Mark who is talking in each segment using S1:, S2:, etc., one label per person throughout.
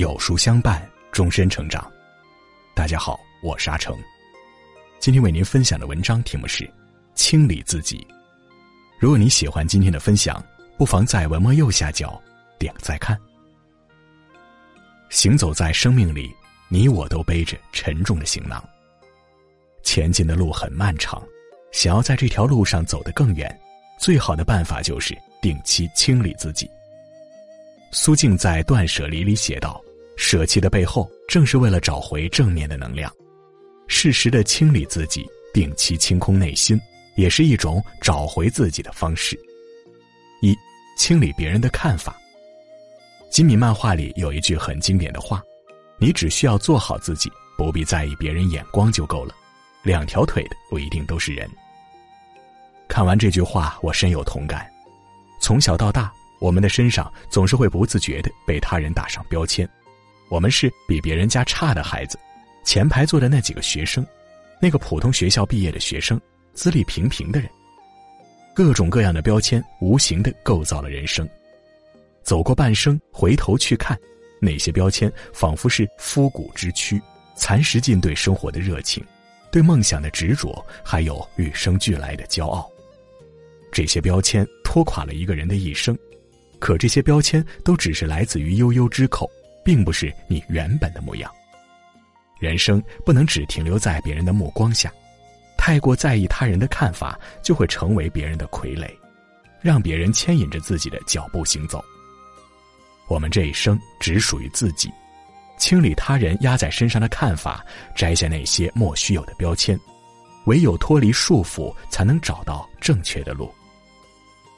S1: 有书相伴，终身成长。大家好，我是阿成。今天为您分享的文章题目是《清理自己》。如果你喜欢今天的分享，不妨在文末右下角点个再看。行走在生命里，你我都背着沉重的行囊。前进的路很漫长，想要在这条路上走得更远，最好的办法就是定期清理自己。苏静在《断舍离》里写道：“舍弃的背后，正是为了找回正面的能量。适时的清理自己，定期清空内心，也是一种找回自己的方式。”一、清理别人的看法。吉米漫画里有一句很经典的话：“你只需要做好自己，不必在意别人眼光就够了。两条腿的不一定都是人。”看完这句话，我深有同感。从小到大。我们的身上总是会不自觉的被他人打上标签，我们是比别人家差的孩子，前排坐的那几个学生，那个普通学校毕业的学生，资历平平的人，各种各样的标签无形的构造了人生。走过半生，回头去看，那些标签仿佛是枯骨之躯，蚕食尽对生活的热情，对梦想的执着，还有与生俱来的骄傲。这些标签拖垮了一个人的一生。可这些标签都只是来自于悠悠之口，并不是你原本的模样。人生不能只停留在别人的目光下，太过在意他人的看法，就会成为别人的傀儡，让别人牵引着自己的脚步行走。我们这一生只属于自己，清理他人压在身上的看法，摘下那些莫须有的标签，唯有脱离束缚，才能找到正确的路。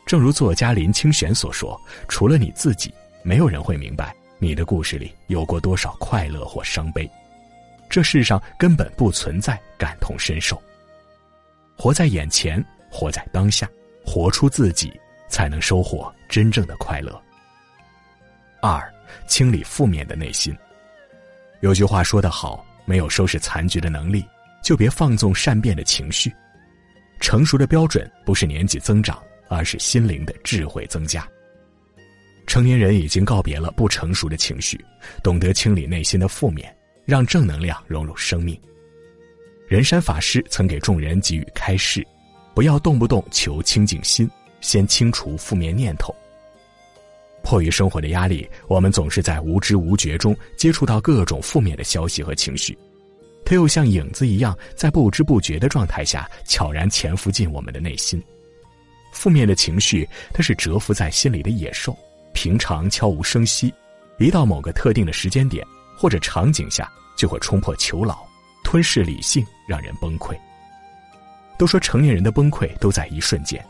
S1: 正如作家林清玄所说：“除了你自己，没有人会明白你的故事里有过多少快乐或伤悲。这世上根本不存在感同身受。活在眼前，活在当下，活出自己，才能收获真正的快乐。”二，清理负面的内心。有句话说得好：“没有收拾残局的能力，就别放纵善变的情绪。”成熟的标准不是年纪增长。而是心灵的智慧增加。成年人已经告别了不成熟的情绪，懂得清理内心的负面，让正能量融入生命。仁山法师曾给众人给予开示：不要动不动求清净心，先清除负面念头。迫于生活的压力，我们总是在无知无觉中接触到各种负面的消息和情绪，它又像影子一样，在不知不觉的状态下悄然潜伏进我们的内心。负面的情绪，它是蛰伏在心里的野兽，平常悄无声息，一到某个特定的时间点或者场景下，就会冲破囚牢，吞噬理性，让人崩溃。都说成年人的崩溃都在一瞬间，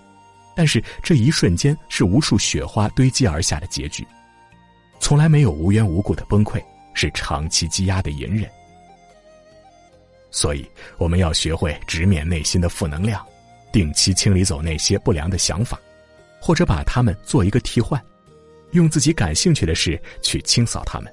S1: 但是这一瞬间是无数雪花堆积而下的结局，从来没有无缘无故的崩溃，是长期积压的隐忍。所以，我们要学会直面内心的负能量。定期清理走那些不良的想法，或者把它们做一个替换，用自己感兴趣的事去清扫它们。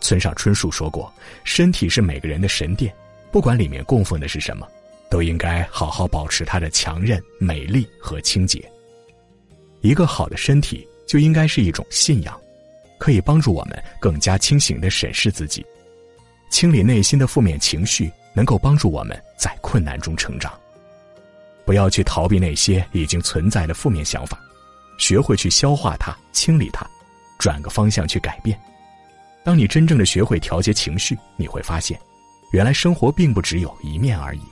S1: 村上春树说过：“身体是每个人的神殿，不管里面供奉的是什么，都应该好好保持它的强韧、美丽和清洁。一个好的身体就应该是一种信仰，可以帮助我们更加清醒的审视自己，清理内心的负面情绪，能够帮助我们在困难中成长。”不要去逃避那些已经存在的负面想法，学会去消化它、清理它，转个方向去改变。当你真正的学会调节情绪，你会发现，原来生活并不只有一面而已。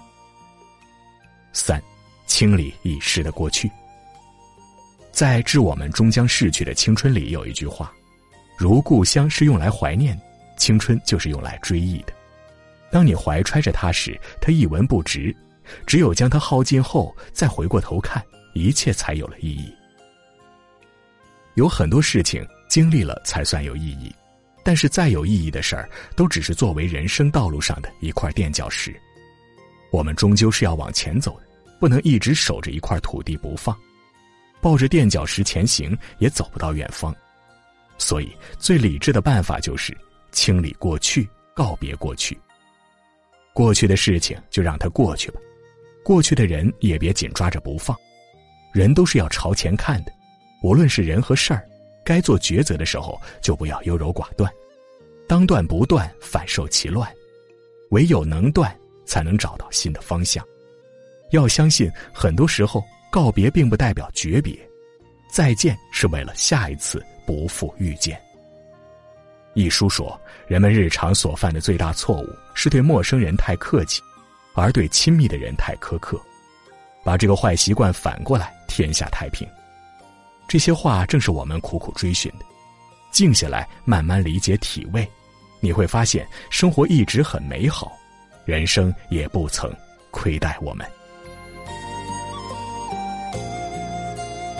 S1: 三，清理已逝的过去。在《致我们终将逝去的青春》里有一句话：“如故乡是用来怀念，青春就是用来追忆的。当你怀揣着它时，它一文不值。”只有将它耗尽后，再回过头看，一切才有了意义。有很多事情经历了才算有意义，但是再有意义的事儿，都只是作为人生道路上的一块垫脚石。我们终究是要往前走的，不能一直守着一块土地不放，抱着垫脚石前行也走不到远方。所以，最理智的办法就是清理过去，告别过去。过去的事情就让它过去吧。过去的人也别紧抓着不放，人都是要朝前看的，无论是人和事儿，该做抉择的时候就不要优柔寡断，当断不断，反受其乱。唯有能断，才能找到新的方向。要相信，很多时候告别并不代表诀别，再见是为了下一次不负遇见。一书说，人们日常所犯的最大错误是对陌生人太客气，而对亲密的人太苛刻。把这个坏习惯反过来，天下太平。这些话正是我们苦苦追寻的。静下来，慢慢理解、体味，你会发现生活一直很美好，人生也不曾亏待我们。